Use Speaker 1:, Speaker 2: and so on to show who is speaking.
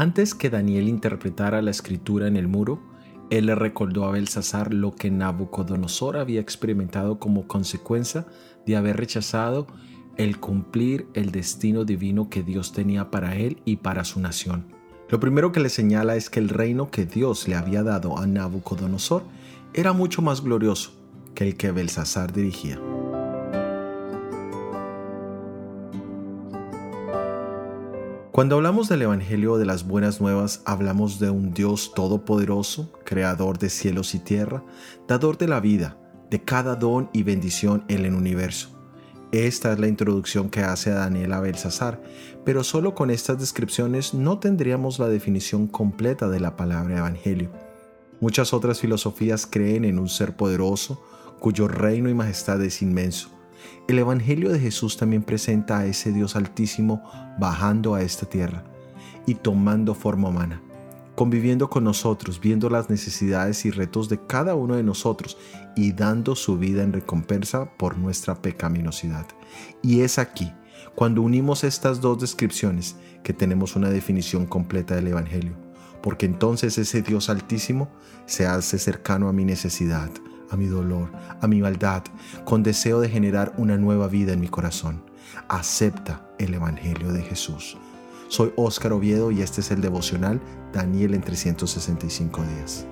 Speaker 1: Antes que Daniel interpretara la escritura en el muro, él le recordó a Belsasar lo que Nabucodonosor había experimentado como consecuencia de haber rechazado el cumplir el destino divino que Dios tenía para él y para su nación. Lo primero que le señala es que el reino que Dios le había dado a Nabucodonosor era mucho más glorioso que el que Belsasar dirigía. Cuando hablamos del Evangelio de las Buenas Nuevas, hablamos de un Dios todopoderoso, creador de cielos y tierra, dador de la vida, de cada don y bendición en el universo. Esta es la introducción que hace Daniel a Belsasar, pero solo con estas descripciones no tendríamos la definición completa de la palabra evangelio. Muchas otras filosofías creen en un ser poderoso, cuyo reino y majestad es inmenso. El Evangelio de Jesús también presenta a ese Dios altísimo bajando a esta tierra y tomando forma humana conviviendo con nosotros, viendo las necesidades y retos de cada uno de nosotros y dando su vida en recompensa por nuestra pecaminosidad. Y es aquí, cuando unimos estas dos descripciones, que tenemos una definición completa del Evangelio, porque entonces ese Dios altísimo se hace cercano a mi necesidad, a mi dolor, a mi maldad, con deseo de generar una nueva vida en mi corazón. Acepta el Evangelio de Jesús. Soy Óscar Oviedo y este es el devocional Daniel en 365 días.